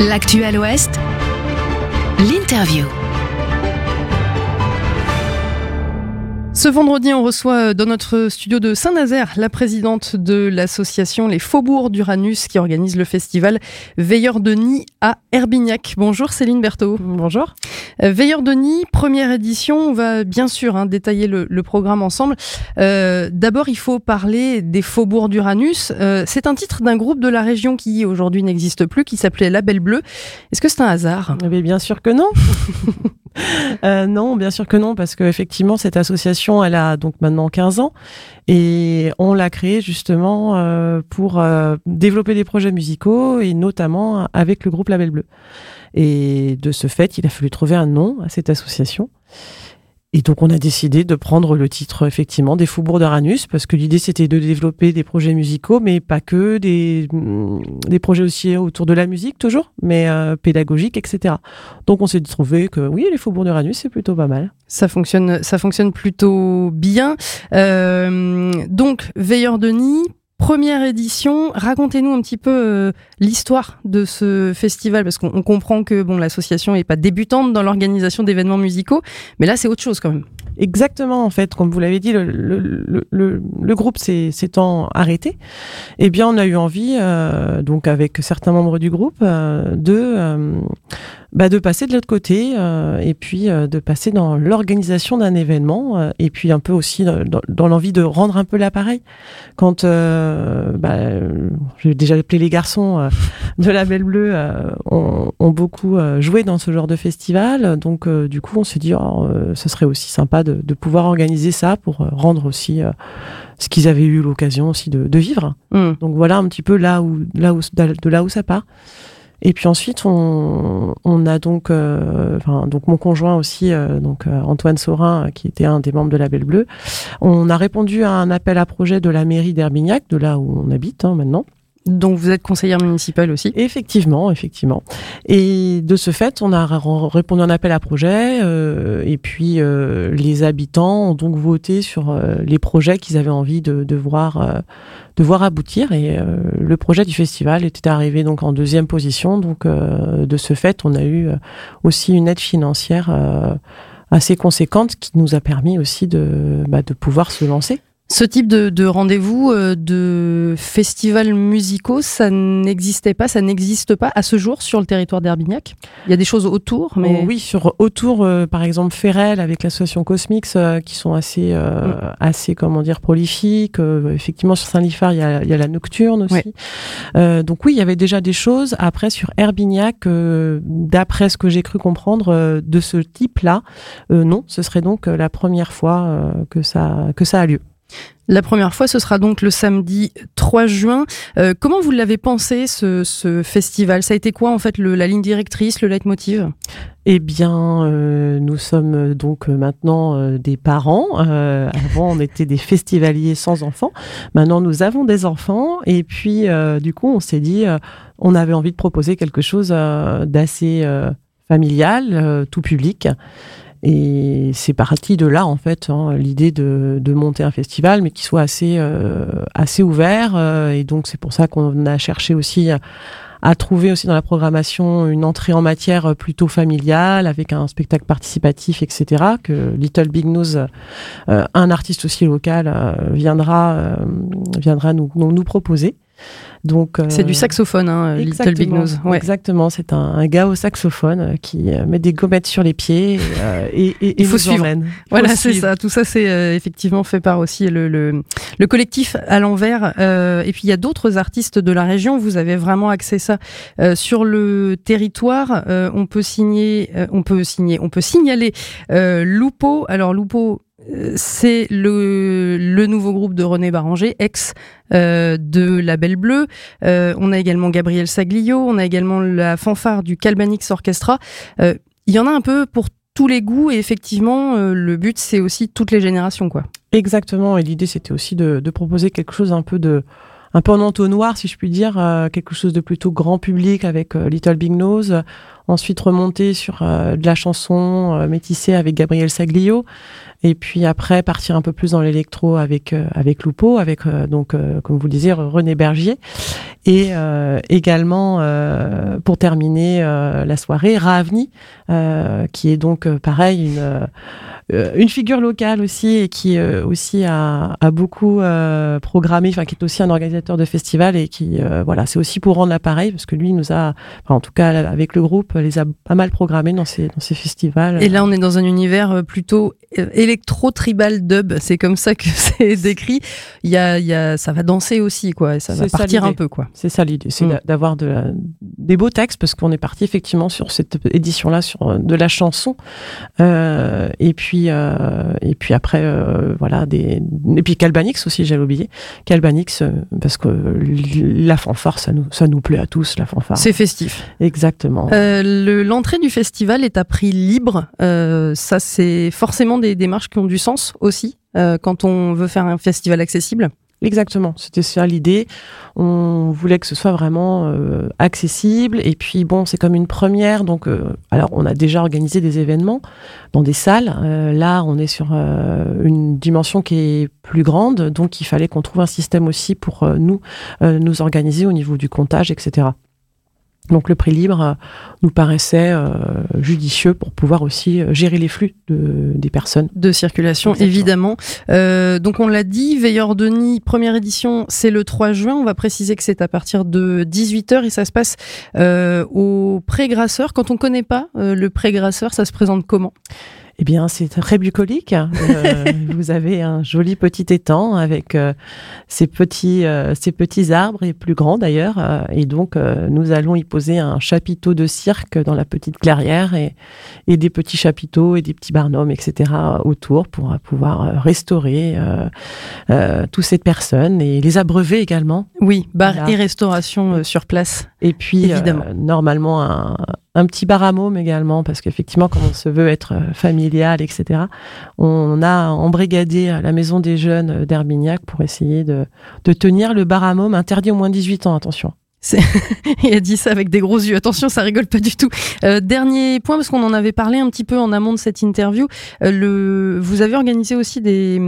L'actuel Ouest, l'interview. Ce vendredi, on reçoit dans notre studio de Saint-Nazaire la présidente de l'association Les Faubourgs d'Uranus qui organise le festival Veilleur de Nid à Herbignac. Bonjour Céline Berthaud. Bonjour. Euh, Veilleur de Nid, première édition. On va bien sûr hein, détailler le, programme ensemble. Euh, d'abord, il faut parler des Faubourgs d'Uranus. Euh, c'est un titre d'un groupe de la région qui aujourd'hui n'existe plus, qui s'appelait La Belle Bleue. Est-ce que c'est un hasard? Mais Bien sûr que non. Euh, non, bien sûr que non, parce qu'effectivement, cette association, elle a donc maintenant 15 ans et on l'a créée justement euh, pour euh, développer des projets musicaux et notamment avec le groupe Label Bleu. Et de ce fait, il a fallu trouver un nom à cette association. Et donc on a décidé de prendre le titre effectivement des Faubourgs d'Aranus parce que l'idée c'était de développer des projets musicaux mais pas que des, mm, des projets aussi autour de la musique toujours mais euh, pédagogiques etc. Donc on s'est trouvé que oui les Faubourgs d'Aranus c'est plutôt pas mal. Ça fonctionne ça fonctionne plutôt bien. Euh, donc Veilleur de Nid première édition. Racontez-nous un petit peu euh, l'histoire de ce festival, parce qu'on comprend que bon, l'association n'est pas débutante dans l'organisation d'événements musicaux, mais là c'est autre chose quand même. Exactement, en fait, comme vous l'avez dit, le, le, le, le groupe s'étant arrêté, eh bien, on a eu envie, euh, donc avec certains membres du groupe, euh, de bah, de passer de l'autre côté euh, et puis euh, de passer dans l'organisation d'un événement euh, et puis un peu aussi dans, dans l'envie de rendre un peu l'appareil. Quand bah, j'ai déjà appelé les garçons de la Belle Bleue ont, ont, beaucoup joué dans ce genre de festival, donc du coup on s'est dit oh, ce serait aussi sympa de, de, pouvoir organiser ça pour rendre aussi ce qu'ils avaient eu l'occasion aussi de, de vivre. Mmh. Donc voilà un petit peu là où, là où, de là où ça part. Et puis ensuite, on, a donc, euh, donc mon conjoint aussi, euh, donc euh, Antoine Saurin, qui était un des membres de la Belle Bleue. On a répondu à un appel à projet de la mairie d'Herbignac, de là où on habite hein, maintenant. Donc vous êtes conseillère municipale aussi Effectivement, effectivement. Et de ce fait, on a répondu à un appel à projet euh, et puis euh, les habitants ont donc voté sur euh, les projets qu'ils avaient envie de, de voir de voir aboutir et le projet du festival était arrivé donc en deuxième position. Donc de ce fait, on a eu aussi une aide financière assez conséquente qui nous a permis aussi de, bah, de pouvoir se lancer. Ce type de, de rendez-vous, euh, de festivals musicaux, ça n'existait pas, ça n'existe pas à ce jour sur le territoire d'Herbignac. Il y a des choses autour, mais oh, oui, sur autour, euh, par exemple Ferrel avec l'association Cosmix, euh, qui sont assez, mm. assez comment dire prolifiques. effectivement, sur Saint-Lifard, il y a, il y a la Nocturne aussi. donc oui, il y avait déjà des choses. Après, sur Herbignac, d'après ce que j'ai cru comprendre de ce type-là, non, ce serait donc la première fois que ça que ça a lieu. La première fois, ce sera donc le samedi 3 juin. Euh, comment vous l'avez pensé, ce, festival? Ça a été quoi, en fait, la ligne directrice, le leitmotiv? Eh bien, euh, nous sommes donc maintenant euh, des parents. Euh, avant, on était des festivaliers sans enfants. Maintenant, nous avons des enfants. Et puis, euh, du coup, on s'est dit, euh, on avait envie de proposer quelque chose d'assez familial, tout public. Et c'est parti de là, en fait, hein, l'idée de, de, monter un festival, mais qui soit assez, euh, assez ouvert. Euh, et donc, c'est pour ça qu'on a cherché aussi à, trouver aussi dans la programmation une entrée en matière plutôt familiale, avec un spectacle participatif, etc. Que Little Big News, euh, un artiste aussi local, euh, viendra, euh, viendra nous, nous proposer. Donc euh, c'est du saxophone, hein, Little Big Nose. Ouais. Exactement, c'est un, un, gars au saxophone euh, qui euh, met des gommettes sur les pieds euh, et, et, et, il faut suivre. Voilà, c'est ça. Tout ça, c'est euh, effectivement fait par aussi le, le, le collectif à l'envers. et puis il y a d'autres artistes de la région. Vous avez vraiment axé ça sur le territoire. on peut signer, on peut signer, on peut signaler Lupo. Alors Lupo c'est le, le, nouveau groupe de René Baranger, ex euh, de La Belle Bleue. Euh, on a également Gabriel Saglio, on a également la fanfare du Calbanix Orchestra. Euh, il y en a un peu pour tous les goûts et effectivement, euh, le but c'est aussi toutes les générations, quoi. Exactement. Et l'idée c'était aussi de, de, proposer quelque chose un peu de un peu en entonnoir, si je puis dire, euh, quelque chose de plutôt grand public avec Little Big Nose ensuite remonter sur de la chanson métissée avec Gabriel Saglio, et puis après partir un peu plus dans l'électro avec avec Lupo, avec donc comme vous le disiez René Bergier, et également pour terminer la soirée Ravni, qui est donc pareil une euh, une figure locale aussi et qui euh, aussi a, a beaucoup euh, programmé, enfin qui est aussi un organisateur de festival et qui voilà, c'est aussi pour rendre l'appareil parce que lui nous a, en tout cas avec le groupe, les a pas mal programmés dans ces dans ces festivals. Et là, on est dans un univers plutôt électro tribal dub, c'est comme ça que c'est décrit. Il y a, il y a, ça va danser aussi quoi, et ça va partir un peu quoi. C'est ça l'idée, c'est mm. d'avoir de des beaux textes parce qu'on est parti effectivement sur cette édition là sur de la chanson et puis euh, et puis après euh, voilà des et puis Calbanix aussi j'avais oublié Calbanix euh, parce que la fanfare ça nous ça nous plaît à tous la fanfare. C'est festif. Exactement. L'entrée du festival est à prix libre. ça c'est forcément des démarches qui ont du sens aussi quand on veut faire un festival accessible. Exactement, c'était ça l'idée. On voulait que ce soit vraiment euh, accessible. Et puis bon, c'est comme une première. Donc, euh, alors on a déjà organisé des événements dans des salles. Euh, là, on est sur une dimension qui est plus grande. Donc, il fallait qu'on trouve un système aussi pour nous nous organiser au niveau du comptage, etc. Donc le prix libre euh, nous paraissait euh, judicieux pour pouvoir aussi euh, gérer les flux de, des personnes. De circulation, évidemment. donc on l'a dit, Veilleur de Nid, première édition, c'est le 3 juin. On va préciser que c'est à partir de 18h et ça se passe au Pré-Grasseur. Quand on ne connaît pas le Pré-Grasseur, ça se présente comment? Eh bien, c'est très bucolique. Euh, vous avez un joli petit étang avec euh, ces petits, euh, ces petits arbres et plus grands d'ailleurs. et donc, nous allons y poser un chapiteau de cirque dans la petite clairière et, et des petits chapiteaux et des petits barnums, etc. autour pour pouvoir restaurer toutes ces personnes et les abreuver également. Oui, bar et restauration sur place. Et puis, évidemment, normalement un, un petit bar à môme également, parce qu'effectivement, quand on se veut être euh, familial, etc., on a embrigadé la maison des jeunes d'Herbignac pour essayer de, de tenir le bar à môme interdit au moins 18 ans, attention. Il a dit ça avec des gros yeux. Attention, ça rigole pas du tout. Euh, dernier point, parce qu'on en avait parlé un petit peu en amont de cette interview. Euh, le, vous avez organisé aussi des,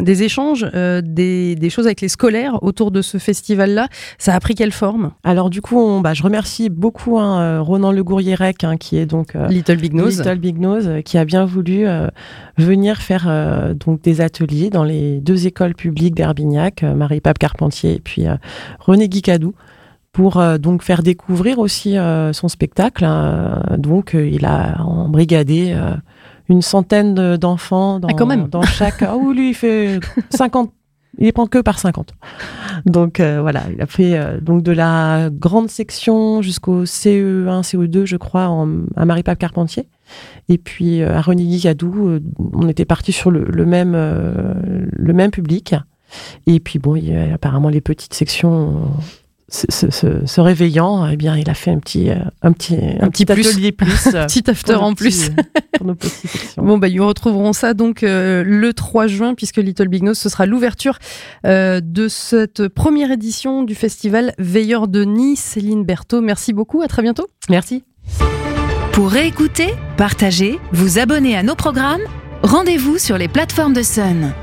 des échanges, euh, des, des, choses avec les scolaires autour de ce festival-là. Ça a pris quelle forme? Alors du coup, on, bah, je remercie beaucoup hein, Ronan Le Gourriérec, hein, qui est donc Little Big Nose, Little Big Nose, qui a bien voulu venir faire donc des ateliers dans les deux écoles publiques d'Herbignac, Marie-Pape Carpentier et puis René Guicadou pour euh, donc faire découvrir aussi euh, son spectacle. Hein. Donc euh, il a embrigadé une centaine d'enfants dans, ah, quand même. dans chaque. Ah oui, lui il fait 50. Il les prend que par 50. Donc voilà, il a fait donc de la grande section jusqu'au CE1, CE2, je crois, à Marie-Pape Carpentier. Et puis à René Guigadou, on était parti sur le, le même, le même public. Et puis bon, il y a apparemment les petites sections se, réveillant, eh bien, il a fait un petit, euh, un petit, un, petit, plus. atelier plus, petit after en plus. bon, bah, ils retrouveront ça donc euh, le 3 juin, puisque Little Big Nose, ce sera l'ouverture euh, de cette première édition du festival Veilleur de Nice. Céline Berthaud, merci beaucoup. À très bientôt. Merci. Pour réécouter, partager, vous abonner à nos programmes, rendez-vous sur les plateformes de Sun.